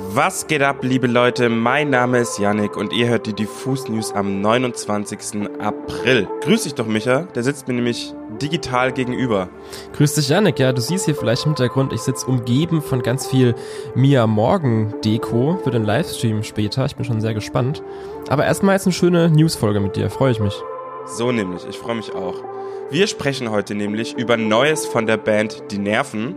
Was geht ab, liebe Leute? Mein Name ist Yannick und ihr hört die Diffus News am 29. April. Grüß dich doch, Micha. Der sitzt mir nämlich digital gegenüber. Grüß dich, Yannick. Ja, du siehst hier vielleicht im Hintergrund, ich sitze umgeben von ganz viel Mia Morgen Deko für den Livestream später. Ich bin schon sehr gespannt. Aber erstmal jetzt eine schöne Newsfolge mit dir. Freue ich mich. So nämlich. Ich freue mich auch. Wir sprechen heute nämlich über Neues von der Band Die Nerven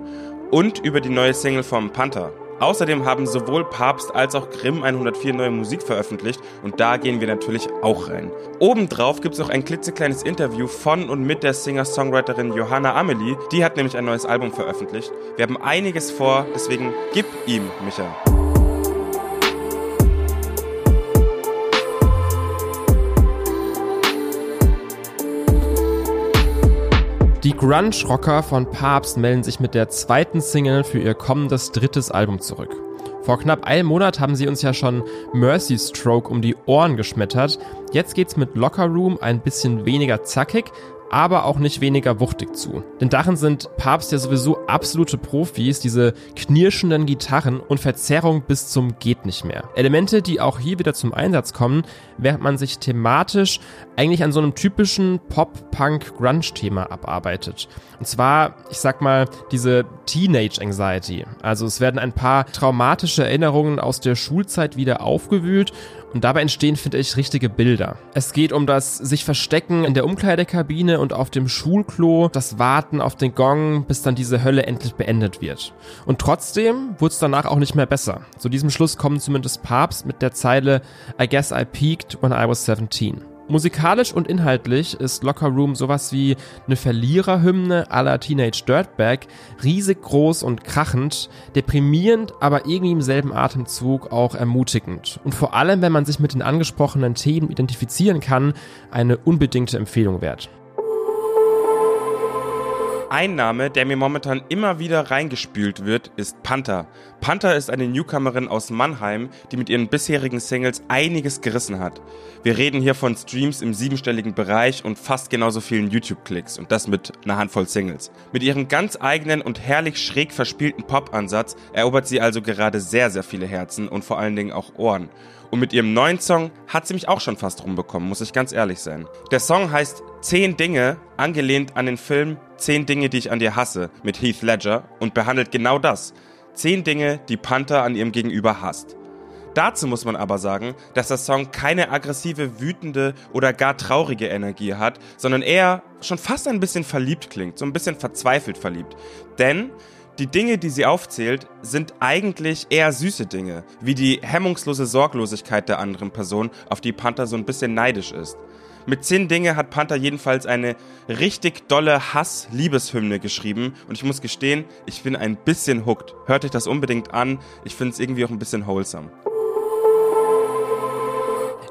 und über die neue Single vom Panther. Außerdem haben sowohl Papst als auch Grimm 104 neue Musik veröffentlicht und da gehen wir natürlich auch rein. Obendrauf gibt es auch ein klitzekleines Interview von und mit der Singer-Songwriterin Johanna Amelie. Die hat nämlich ein neues Album veröffentlicht. Wir haben einiges vor, deswegen gib ihm, Micha. Grunge-Rocker von Papst melden sich mit der zweiten Single für ihr kommendes drittes Album zurück. Vor knapp einem Monat haben sie uns ja schon Mercy Stroke um die Ohren geschmettert. Jetzt geht's mit Locker Room ein bisschen weniger zackig, aber auch nicht weniger wuchtig zu. Denn darin sind Papst ja sowieso absolute Profis, diese knirschenden Gitarren und Verzerrung bis zum geht nicht mehr. Elemente, die auch hier wieder zum Einsatz kommen, während man sich thematisch eigentlich an so einem typischen Pop-Punk-Grunge-Thema abarbeitet. Und zwar, ich sag mal, diese Teenage Anxiety. Also es werden ein paar traumatische Erinnerungen aus der Schulzeit wieder aufgewühlt und dabei entstehen, finde ich, richtige Bilder. Es geht um das sich verstecken in der Umkleidekabine und auf dem Schulklo, das Warten auf den Gong, bis dann diese Hölle endlich beendet wird. Und trotzdem wurde es danach auch nicht mehr besser. Zu diesem Schluss kommen zumindest Papst mit der Zeile I guess I peaked when I was 17. Musikalisch und inhaltlich ist Locker Room sowas wie eine Verliererhymne aller Teenage Dirtbag, riesig groß und krachend, deprimierend, aber irgendwie im selben Atemzug auch ermutigend. Und vor allem, wenn man sich mit den angesprochenen Themen identifizieren kann, eine unbedingte Empfehlung wert. Ein Name, der mir momentan immer wieder reingespült wird, ist Panther. Panther ist eine Newcomerin aus Mannheim, die mit ihren bisherigen Singles einiges gerissen hat. Wir reden hier von Streams im siebenstelligen Bereich und fast genauso vielen YouTube-Klicks und das mit einer Handvoll Singles. Mit ihrem ganz eigenen und herrlich schräg verspielten Pop-Ansatz erobert sie also gerade sehr, sehr viele Herzen und vor allen Dingen auch Ohren. Und mit ihrem neuen Song hat sie mich auch schon fast rumbekommen, muss ich ganz ehrlich sein. Der Song heißt Zehn Dinge, angelehnt an den Film Zehn Dinge, die ich an dir hasse mit Heath Ledger und behandelt genau das. Zehn Dinge, die Panther an ihrem Gegenüber hasst. Dazu muss man aber sagen, dass der Song keine aggressive, wütende oder gar traurige Energie hat, sondern eher schon fast ein bisschen verliebt klingt, so ein bisschen verzweifelt verliebt. Denn die Dinge, die sie aufzählt, sind eigentlich eher süße Dinge, wie die hemmungslose Sorglosigkeit der anderen Person, auf die Panther so ein bisschen neidisch ist. Mit 10 Dinge hat Panther jedenfalls eine richtig dolle Hass-Liebeshymne geschrieben und ich muss gestehen, ich bin ein bisschen hooked. Hört euch das unbedingt an, ich finde es irgendwie auch ein bisschen wholesome.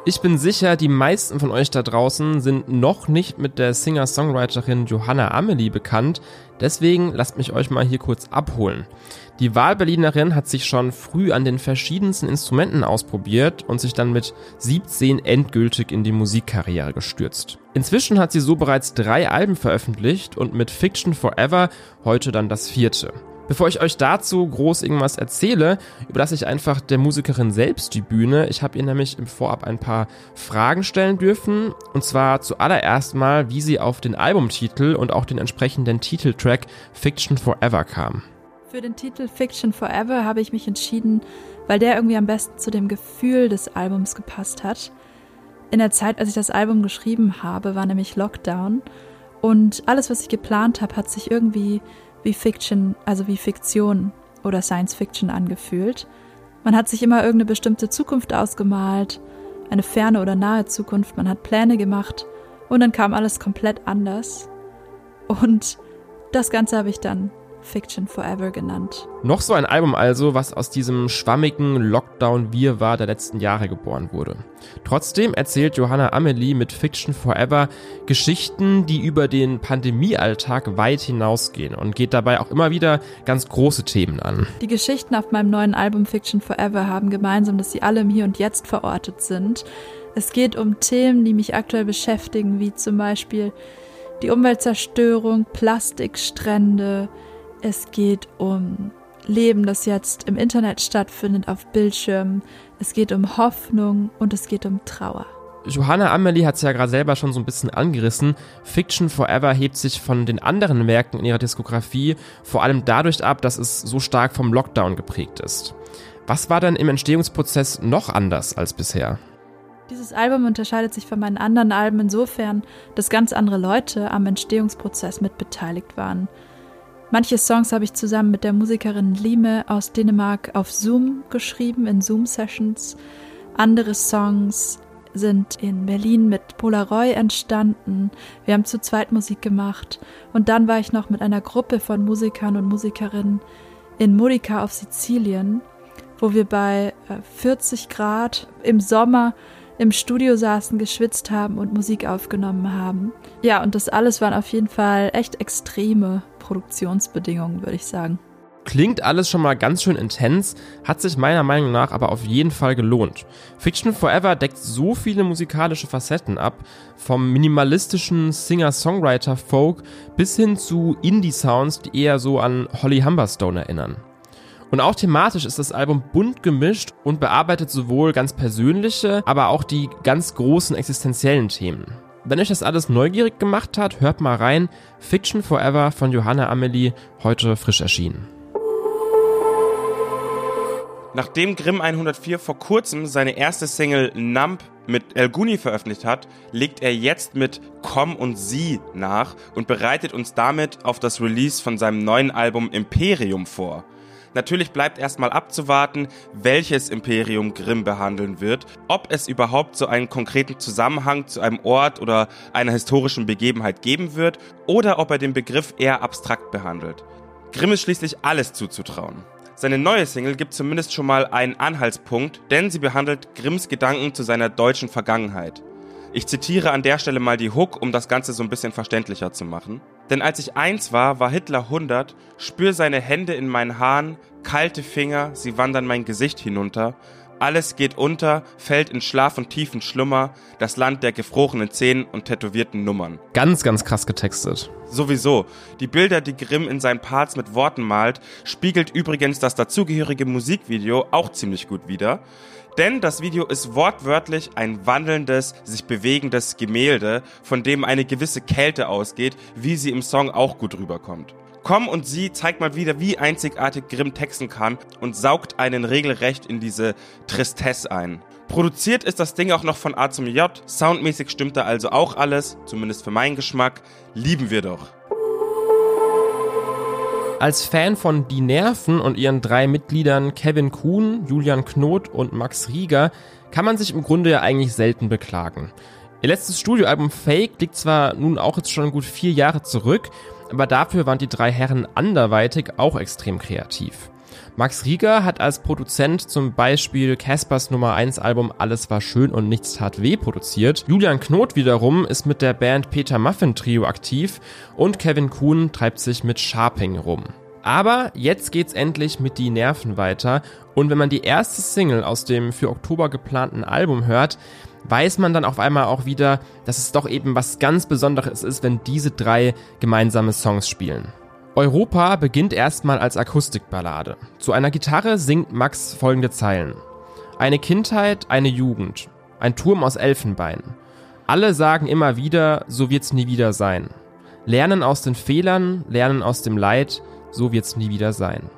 Ich bin sicher, die meisten von euch da draußen sind noch nicht mit der Singer-Songwriterin Johanna Amelie bekannt. Deswegen lasst mich euch mal hier kurz abholen. Die Wahlberlinerin hat sich schon früh an den verschiedensten Instrumenten ausprobiert und sich dann mit 17 endgültig in die Musikkarriere gestürzt. Inzwischen hat sie so bereits drei Alben veröffentlicht und mit Fiction Forever heute dann das vierte. Bevor ich euch dazu groß irgendwas erzähle, überlasse ich einfach der Musikerin selbst die Bühne. Ich habe ihr nämlich im Vorab ein paar Fragen stellen dürfen. Und zwar zuallererst mal, wie sie auf den Albumtitel und auch den entsprechenden Titeltrack Fiction Forever kam. Für den Titel Fiction Forever habe ich mich entschieden, weil der irgendwie am besten zu dem Gefühl des Albums gepasst hat. In der Zeit, als ich das Album geschrieben habe, war nämlich Lockdown und alles, was ich geplant habe, hat sich irgendwie wie Fiction, also wie Fiktion oder Science Fiction angefühlt. Man hat sich immer irgendeine bestimmte Zukunft ausgemalt, eine ferne oder nahe Zukunft, man hat Pläne gemacht und dann kam alles komplett anders. Und das Ganze habe ich dann Fiction Forever genannt. Noch so ein Album also, was aus diesem schwammigen Lockdown-Wirrwarr der letzten Jahre geboren wurde. Trotzdem erzählt Johanna Amelie mit Fiction Forever Geschichten, die über den Pandemiealltag weit hinausgehen und geht dabei auch immer wieder ganz große Themen an. Die Geschichten auf meinem neuen Album Fiction Forever haben gemeinsam, dass sie alle im Hier und Jetzt verortet sind. Es geht um Themen, die mich aktuell beschäftigen, wie zum Beispiel die Umweltzerstörung, Plastikstrände, es geht um Leben, das jetzt im Internet stattfindet, auf Bildschirmen. Es geht um Hoffnung und es geht um Trauer. Johanna Amelie hat es ja gerade selber schon so ein bisschen angerissen. Fiction Forever hebt sich von den anderen Werken in ihrer Diskografie vor allem dadurch ab, dass es so stark vom Lockdown geprägt ist. Was war denn im Entstehungsprozess noch anders als bisher? Dieses Album unterscheidet sich von meinen anderen Alben insofern, dass ganz andere Leute am Entstehungsprozess mitbeteiligt waren. Manche Songs habe ich zusammen mit der Musikerin Lime aus Dänemark auf Zoom geschrieben, in Zoom-Sessions. Andere Songs sind in Berlin mit Polaroid entstanden. Wir haben zu zweit Musik gemacht. Und dann war ich noch mit einer Gruppe von Musikern und Musikerinnen in Modica auf Sizilien, wo wir bei 40 äh, Grad im Sommer im Studio saßen, geschwitzt haben und Musik aufgenommen haben. Ja, und das alles waren auf jeden Fall echt extreme Produktionsbedingungen, würde ich sagen. Klingt alles schon mal ganz schön intens, hat sich meiner Meinung nach aber auf jeden Fall gelohnt. Fiction Forever deckt so viele musikalische Facetten ab, vom minimalistischen Singer-Songwriter-Folk bis hin zu Indie-Sounds, die eher so an Holly Humberstone erinnern. Und auch thematisch ist das Album bunt gemischt und bearbeitet sowohl ganz persönliche, aber auch die ganz großen existenziellen Themen. Wenn euch das alles neugierig gemacht hat, hört mal rein. Fiction Forever von Johanna Amelie, heute frisch erschienen. Nachdem Grimm 104 vor kurzem seine erste Single Nump mit El Guni veröffentlicht hat, legt er jetzt mit Komm und Sie nach und bereitet uns damit auf das Release von seinem neuen Album Imperium vor. Natürlich bleibt erstmal abzuwarten, welches Imperium Grimm behandeln wird, ob es überhaupt so einen konkreten Zusammenhang zu einem Ort oder einer historischen Begebenheit geben wird oder ob er den Begriff eher abstrakt behandelt. Grimm ist schließlich alles zuzutrauen. Seine neue Single gibt zumindest schon mal einen Anhaltspunkt, denn sie behandelt Grimms Gedanken zu seiner deutschen Vergangenheit. Ich zitiere an der Stelle mal die Hook, um das Ganze so ein bisschen verständlicher zu machen. Denn als ich eins war, war Hitler 100, spür seine Hände in meinen Haaren, kalte Finger, sie wandern mein Gesicht hinunter, alles geht unter, fällt in Schlaf und tiefen Schlummer, das Land der gefrorenen Zähnen und tätowierten Nummern. Ganz, ganz krass getextet. Sowieso. Die Bilder, die Grimm in seinen Parts mit Worten malt, spiegelt übrigens das dazugehörige Musikvideo auch ziemlich gut wider. Denn das Video ist wortwörtlich ein wandelndes, sich bewegendes Gemälde, von dem eine gewisse Kälte ausgeht, wie sie im Song auch gut rüberkommt. Komm und sie zeigt mal wieder, wie einzigartig Grimm texten kann und saugt einen regelrecht in diese Tristesse ein. Produziert ist das Ding auch noch von A zum J, soundmäßig stimmt da also auch alles, zumindest für meinen Geschmack, lieben wir doch. Als Fan von Die Nerven und ihren drei Mitgliedern Kevin Kuhn, Julian Knot und Max Rieger kann man sich im Grunde ja eigentlich selten beklagen. Ihr letztes Studioalbum Fake liegt zwar nun auch jetzt schon gut vier Jahre zurück, aber dafür waren die drei Herren anderweitig auch extrem kreativ. Max Rieger hat als Produzent zum Beispiel Caspers Nummer 1 Album Alles war schön und nichts tat weh produziert. Julian Knot wiederum ist mit der Band Peter Muffin Trio aktiv und Kevin Kuhn treibt sich mit Sharping rum. Aber jetzt geht's endlich mit die Nerven weiter und wenn man die erste Single aus dem für Oktober geplanten Album hört, weiß man dann auf einmal auch wieder, dass es doch eben was ganz Besonderes ist, wenn diese drei gemeinsame Songs spielen. Europa beginnt erstmal als Akustikballade. Zu einer Gitarre singt Max folgende Zeilen. Eine Kindheit, eine Jugend. Ein Turm aus Elfenbein. Alle sagen immer wieder, so wird's nie wieder sein. Lernen aus den Fehlern, lernen aus dem Leid, so wird's nie wieder sein.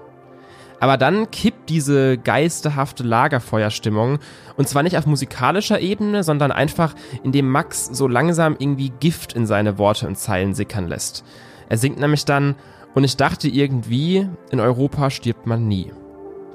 Aber dann kippt diese geisterhafte Lagerfeuerstimmung und zwar nicht auf musikalischer Ebene, sondern einfach, indem Max so langsam irgendwie Gift in seine Worte und Zeilen sickern lässt. Er singt nämlich dann, und ich dachte irgendwie, in Europa stirbt man nie.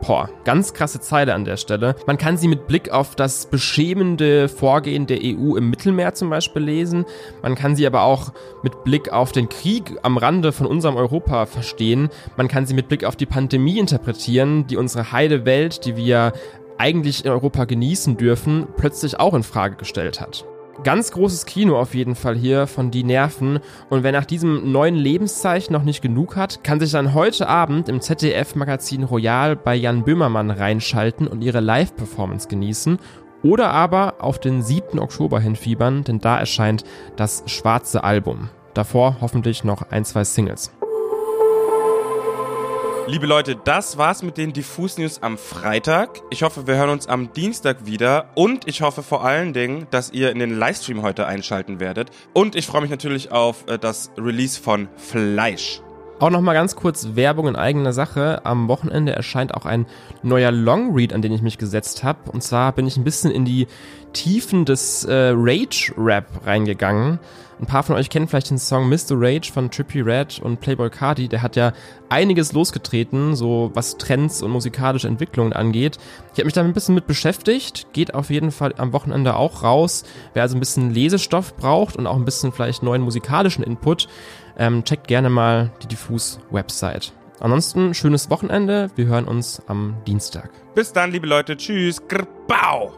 Boah, ganz krasse Zeile an der Stelle. Man kann sie mit Blick auf das beschämende Vorgehen der EU im Mittelmeer zum Beispiel lesen. Man kann sie aber auch mit Blick auf den Krieg am Rande von unserem Europa verstehen. Man kann sie mit Blick auf die Pandemie interpretieren, die unsere heile Welt, die wir eigentlich in Europa genießen dürfen, plötzlich auch in Frage gestellt hat. Ganz großes Kino auf jeden Fall hier von Die Nerven. Und wer nach diesem neuen Lebenszeichen noch nicht genug hat, kann sich dann heute Abend im ZDF-Magazin Royal bei Jan Böhmermann reinschalten und ihre Live-Performance genießen. Oder aber auf den 7. Oktober hinfiebern, denn da erscheint das schwarze Album. Davor hoffentlich noch ein, zwei Singles. Liebe Leute, das war's mit den Diffus News am Freitag. Ich hoffe, wir hören uns am Dienstag wieder und ich hoffe vor allen Dingen, dass ihr in den Livestream heute einschalten werdet. Und ich freue mich natürlich auf äh, das Release von Fleisch. Auch noch mal ganz kurz Werbung in eigener Sache. Am Wochenende erscheint auch ein neuer Longread, an den ich mich gesetzt habe. Und zwar bin ich ein bisschen in die Tiefen des äh, Rage-Rap reingegangen. Ein paar von euch kennen vielleicht den Song Mr. Rage von Trippy Red und Playboy Cardi. Der hat ja einiges losgetreten, so was Trends und musikalische Entwicklungen angeht. Ich habe mich da ein bisschen mit beschäftigt. Geht auf jeden Fall am Wochenende auch raus. Wer also ein bisschen Lesestoff braucht und auch ein bisschen vielleicht neuen musikalischen Input, ähm, checkt gerne mal die Diffus-Website. Ansonsten schönes Wochenende. Wir hören uns am Dienstag. Bis dann, liebe Leute. Tschüss. Grbau.